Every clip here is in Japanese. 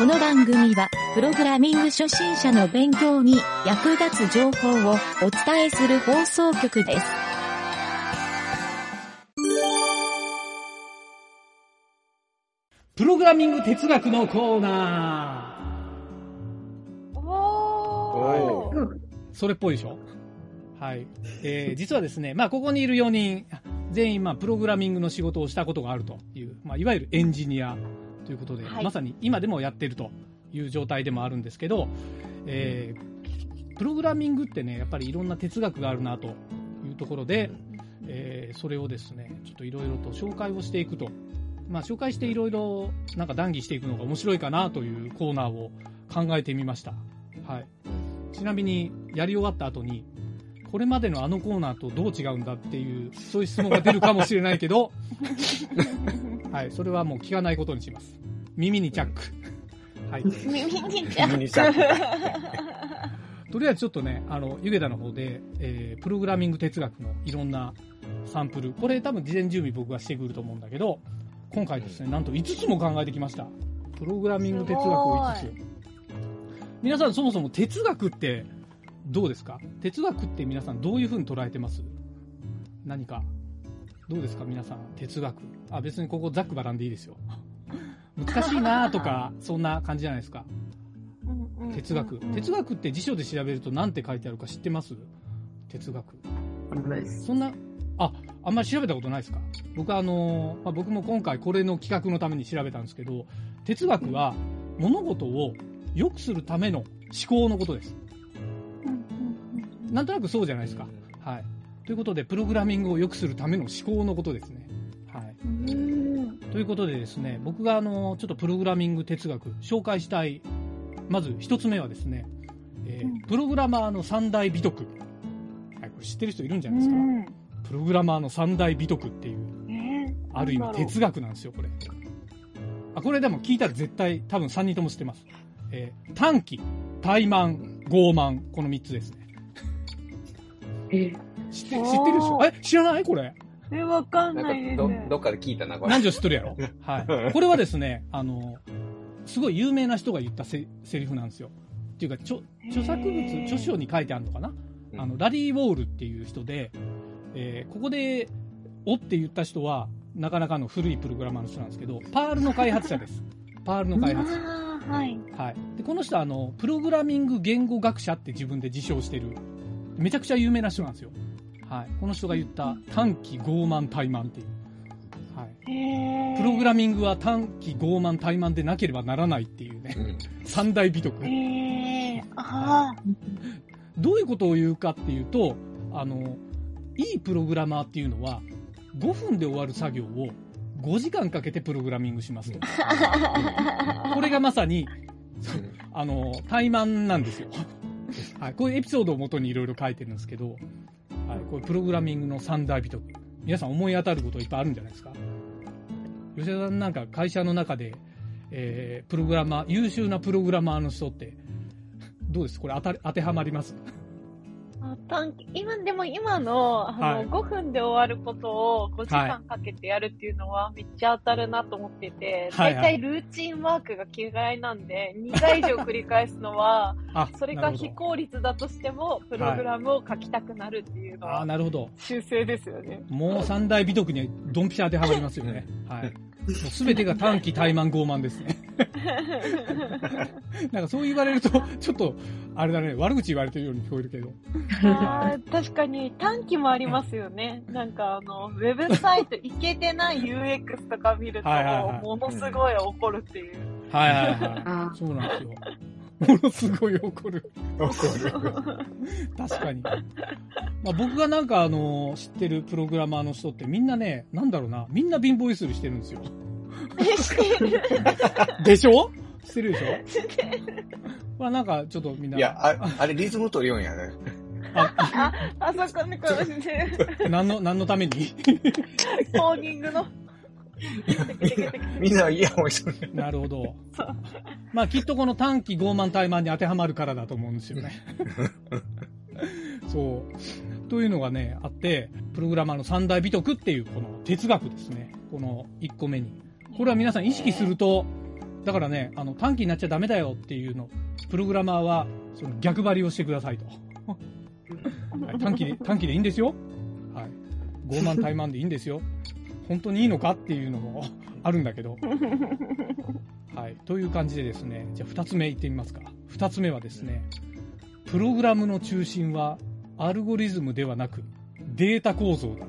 この番組は、プログラミング初心者の勉強に役立つ情報をお伝えする放送局です。プログラミング哲学のコーナおー。ー。それっぽいでしょ？はい。えー、実はですね、まあ、ここにいる4人、全員、まあ、プログラミングの仕事をしたことがあるという、まあ、いわゆるエンジニアということで、はいまさに今でもやってるという状態でもあるんですけど、えー、プログラミングってね、やっぱりいろんな哲学があるなというところで、えーそれをですね、ちょっといろいろと紹介をしていくと。まあ、紹介していろいろなんか談義していくのが面白いかなというコーナーを考えてみました。はい。ちなみに、やり終わった後に、これまでのあのコーナーとどう違うんだっていう、そういう質問が出るかもしれないけど、はい、それはもう聞かないことにします。耳にチャック。はい。耳にチャック とりあえずちょっとね、あの、湯気田の方で、えープログラミング哲学のいろんなサンプル、これ多分事前準備僕がしてくると思うんだけど、今回ですね、なんと5つも考えてきました。プログラミング哲学を5つ。皆さんそもそも哲学ってどうですか？哲学って皆さんどういう風に捉えてます？何か。どうですか皆さん、哲学。あ、別にここざっくばらんでいいですよ。難しいなとか、そんな感じじゃないですか。哲学。哲学って辞書で調べると何て書いてあるか知ってます？哲学。そんな、あ、あんまり調べたことないですか？僕はあのーまあ、僕も今回これの企画のために調べたんですけど、哲学は物事を良くするための思考のことです。なんとなくそうじゃないですか。はい。ということで、プログラミングを良くするための思考のことですね。はい。うんということでですね、僕があの、ちょっとプログラミング哲学、紹介したい、まず一つ目はですね、えーうんプログラマーの三大美徳。はい、これ知ってる人いるんじゃないですか？プログラマーの三大美徳っていう、ねある意味哲学なんですよ、これ。あ、これでも聞いたら絶対多分3人とも知ってます。えー短期、怠慢、傲慢、この3つですね。え、知って、知ってるでしょ？え、知らない？これ。え、わかんなないでんかど、すね。どっかで聞いたな、これ。何時知っとるやろ？はい。これはですね、あの、すごい有名な人が言ったせセリフなんですよ。っていうか、著著作物、著書に書いてあるのかな？あの、ラリー・ウォールっていう人で、えーここで、おって言った人は、なかなかの古いプログラマーの人なんですけど、パールの開発者です。パールの開発者。はい。はい。で、この人は、あの、プログラミング言語学者って自分で自称してる、めちゃくちゃ有名な人なんですよ。はい。この人が言った短期傲慢怠慢っていう。はい。プログラミングは短期傲慢怠慢でなければならないっていうね、うん三大美徳。へーあどういうことを言うかっていうと、あの、いいプログラマーっていうのは、5分で終わる作業を5時間かけてプログラミングしますと。ー これがまさに、あの、怠慢なんですよ。はい。こういうエピソードをもとにいろいろ書いてるんですけど、はい。こうプログラミングの三大美徳。皆さん思い当たることいっぱいあるんじゃないですか。吉田さんなんか会社の中で、えー、プログラマー、優秀なプログラマーの人って、どうです？これ当た当てはまります？短期今、でも今の、あの、はい5分で終わることを5時間かけてやるっていうのはめっちゃ当たるなと思ってて、はいはい大体ルーチンワークが嫌いなんで、2回以上繰り返すのは、あ、それが非効率だとしても、プログラムを書きたくなるっていうのは、なるほど。修正ですよね。もう三大美徳にドンピシャ当てはまりますよね。はい。すべてが短期怠慢傲慢ですね。なんかそう言われると、ちょっと、あれだね、悪口言われてるように聞こえるけど。あー確かに短期もありますよね。なんかあの、ウェブサイトいけてない UX とか見ると、ものすごい怒るっていう。はいはいはい。あそうなんですよ。ものすごい怒る。怒る。確かに。まあ、僕がなんかあの、知ってるプログラマーの人ってみんなね、なんだろうな、みんな貧乏ゆすりしてるんですよ。でしょ？してるでしょ？まあなんかちょっとみんな。いや、ああれリズム取りようんやね。あ、あそこにこう、何の、何のために？コーニングの。みんなイヤホンしとる。なるほど。まあきっとこの短期傲慢怠慢に当てはまるからだと思うんですよね。そう。というのがね、あって、プログラマーの三大美徳っていうこの哲学ですね。この1個目に。これは皆さん意識すると、だからね、あの、短期になっちゃダメだよっていうの、プログラマーは、その逆張りをしてくださいと。はい短期で、短期でいいんですよ。はい。傲慢怠慢でいいんですよ。本当にいいのかっていうのも あるんだけど。はい。という感じでですね、じゃあ二つ目いってみますか。二つ目はですね、プログラムの中心はアルゴリズムではなくデータ構造だ。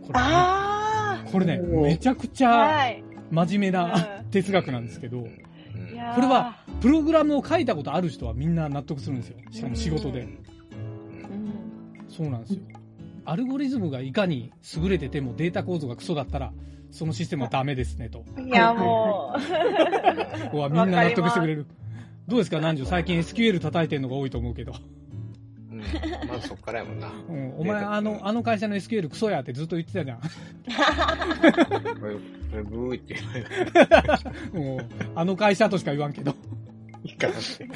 これね、あこれね、めちゃくちあゃはい。真面目なうん哲学なんですけど、これは、プログラムを書いたことある人はみんな納得するんですよ。しかも仕事で。うんそうなんですよ。アルゴリズムがいかに優れててもデータ構造がクソだったら、そのシステムはダメですねと。いや、もう。ここはみんな納得してくれる。どうですか、南條？最近 SQL 叩いてるのが多いと思うけど。うんまずそっからやもんな。うん、お前、あの、あの会社の SQL クソやってずっと言ってたじゃん。ブーってもうあの会社としか言わんけど。いいかなって。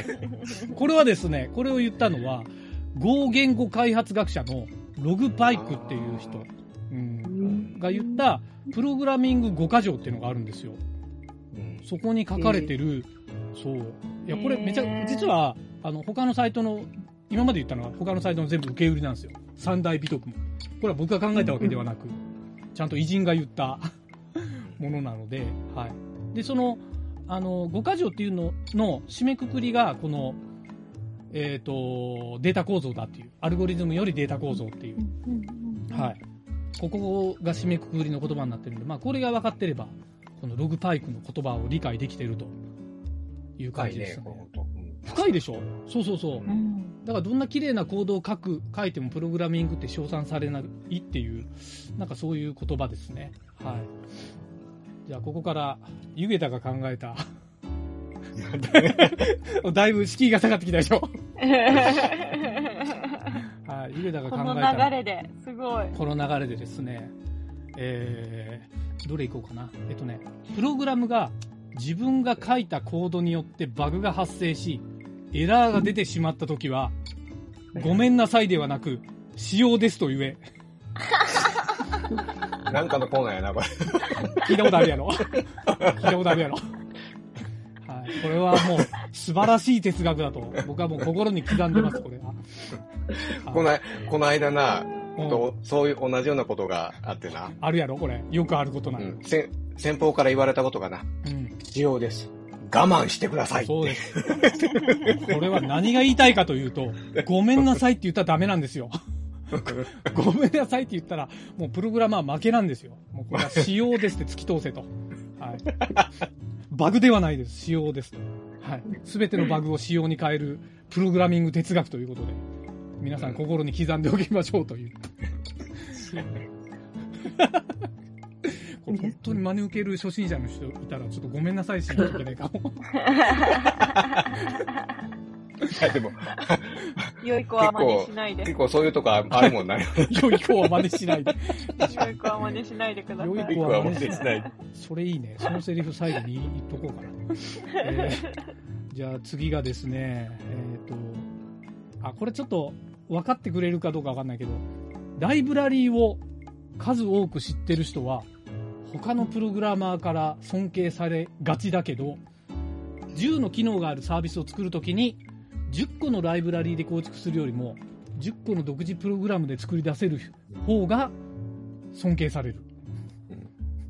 これはですね、これを言ったのは、Go 言語開発学者のログパイクっていう人、うん、が言った、プログラミング5箇条っていうのがあるんですよ。うんそこに書かれてる、そう。いや、これめちゃ、実は、あの、他のサイトの、今まで言ったのは他のサイトの全部受け売りなんですよ。三大美徳も。これは僕が考えたわけではなく、ちゃんと偉人が言ったものなので、はい。で、その、あの、5箇条っていうのの締めくくりが、この、えっ、と、データ構造だっていう、アルゴリズムよりデータ構造っていう、はい。ここが締めくくりの言葉になってるんで、まあ、これが分かってれば、このログパイクの言葉を理解できてるという感じです、ね。深いでしょ？そうそうそう。うんだからどんな綺麗なコードを書く、書いてもプログラミングって称賛されないっていう、なんかそういう言葉ですね。はい。じゃあここから、ゆげたが考えた、だいぶ敷居が下がってきたでしょ？はい。ゆがこの考えた。流れで、すごい。この流れでですね、えー、どれいこうかな。えっとね、プログラムが自分が書いたコードによってバグが発生し、エラーが出てしまったときは、ごめんなさいではなく、仕様ですと言え。なんかのコーナーやな、これ。聞いたことあるやろ聞いたことあるやろはい。これはもう、素晴らしい哲学だと、僕はもう心に刻んでます、これは。この、この間な、うんとそういう同じようなことがあってな。あるやろこれ。よくあることなの。うん。先先方から言われたことがな。うん。必要です。我慢してください。そうです。これは何が言いたいかというと、ごめんなさいって言ったらダメなんですよ。ごめんなさいって言ったら、もうプログラマー負けなんですよ。もうこれは仕様ですって突き通せと。はい。バグではないです。仕様ですと。はい。すべてのバグを仕様に変えるプログラミング哲学ということで、皆さん心に刻んでおきましょうという。これ本当に真似受ける初心者の人いたら、ちょっとごめんなさいしないといけないかも。いやでも、良い子は真似しないで。結構そういうとこあるもんな。良い子は真似しないで。良い子は真似しないでください。良い子子は真似しないで。それいいね。そのセリフ最後に言っとこうかな。えーじゃあ次がですね、えっ、と、あ、これちょっと分かってくれるかどうか分かんないけど、ライブラリーを数多く知ってる人は、他のプログラマーから尊敬されがちだけど、10の機能があるサービスを作るときに、10個のライブラリーで構築するよりも、10個の独自プログラムで作り出せる方が尊敬される。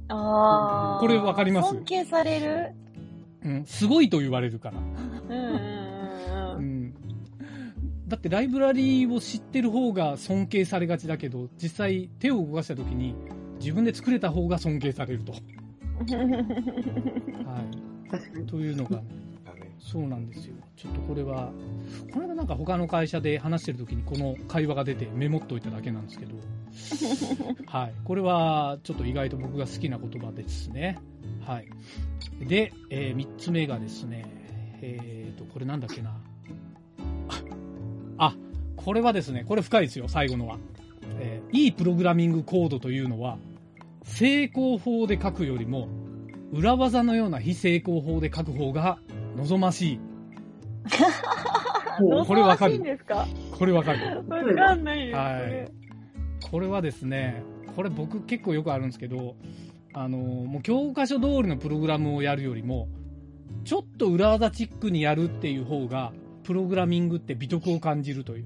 あーこれわかります？尊敬される？うん、すごいと言われるから。うん。だってライブラリーを知ってる方が尊敬されがちだけど、実際手を動かした時に自分で作れた方が尊敬されると。はい。というのが、そうなんですよ。ちょっとこれは、これはなんか他の会社で話してる時にこの会話が出てメモっといただけなんですけど、はい。これはちょっと意外と僕が好きな言葉ですね。はい。で、えー、3つ目がですね、えーと、これなんだっけな。あ、これはですね、これ深いですよ、最後のは。えーいいプログラミングコードというのは、成功法で書くよりも、裏技のような非成功法で書く方が望ましい。これわかるこれわかる。わかんないです。はいこれはですね、これ僕結構よくあるんですけど、あの、もう教科書通りのプログラムをやるよりも、ちょっと裏技チックにやるっていう方が、プログラミングって美徳を感じるという。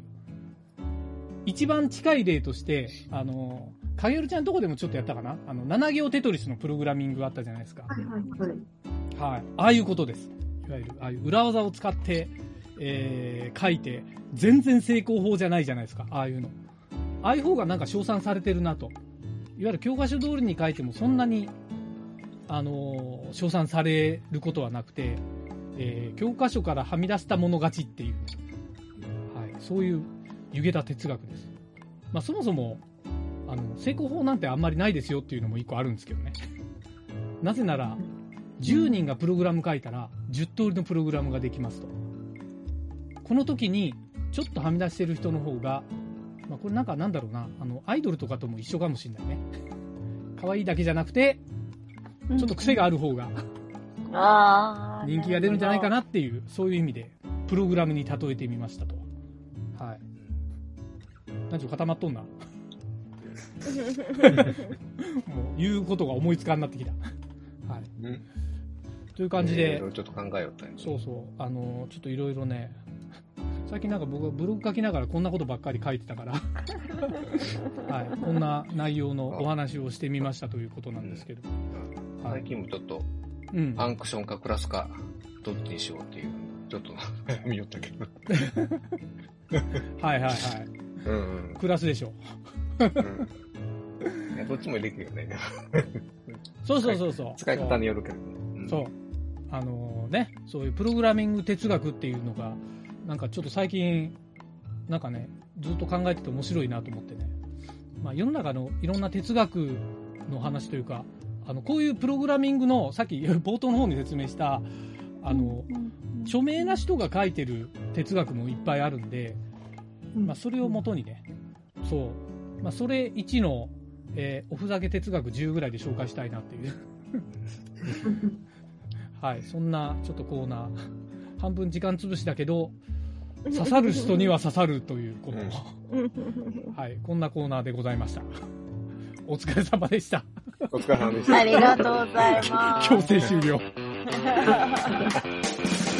一番近い例として、あの、かげるちゃんとこでもちょっとやったかな？あの、7行テトリスのプログラミングがあったじゃないですか。はいはいはい。はい。ああいうことです。わゆる、ああいう裏技を使って、えー、書いて、全然成功法じゃないじゃないですか。ああいうの。ああいう方がなんか称賛されてるなと。いわゆる教科書通りに書いてもそんなに、あのー称賛されることはなくて、えー教科書からはみ出したもの勝ちっていう、はい。そういう湯げた哲学です。まあそもそも、あの、成功法なんてあんまりないですよっていうのも一個あるんですけどね。なぜなら、10人がプログラム書いたら、10通りのプログラムができますと。この時に、ちょっとはみ出してる人の方が、まあ、これなんかなんだろうな、あの、アイドルとかとも一緒かもしれないね。可愛いだけじゃなくて、ちょっと癖がある方が。人気が出るんじゃないかななっていう、そういう意味で、プログラムに例えてみましたと。はい。何ちょ固まっとんな。もう言うことが思いつかんなってきた。はい。うん。という感じでいろい、ろちょっと考えよったんやそうそう、あのちょっといろいろね、最近なんか僕はブログ書きながらこんなことばっかり書いてたから、はい、こんな内容のお話をしてみましたということなんですけど、はい最近もちょっと、うん、ファンクションかクラスか、どっちにしようっていう、ちょっと悩みよったけど。はいはいはい、うんうん。クラスでしょ。うんいやどっちもできるよね。そうそうそうそう。使い方によるけどね。うんそう。あのね、そういうプログラミング哲学っていうのが、なんかちょっと最近、なんかね、ずっと考えてて面白いなと思ってね。まあ世の中のいろんな哲学の話というか、あの、こういうプログラミングの、さっき 冒頭の方に説明した、あの、著名な人が書いてる哲学もいっぱいあるんで、まあそれをもとにね、そう、まあそれ1の、えーおふざけ哲学10ぐらいで紹介したいなっていう。はい、そんなちょっとコーナー、半分時間潰しだけど、刺さる人には刺さるということを、はい、こんなコーナーでございました。お疲れ様でした。お疲れ様でした。ありがとうございます。強制終了。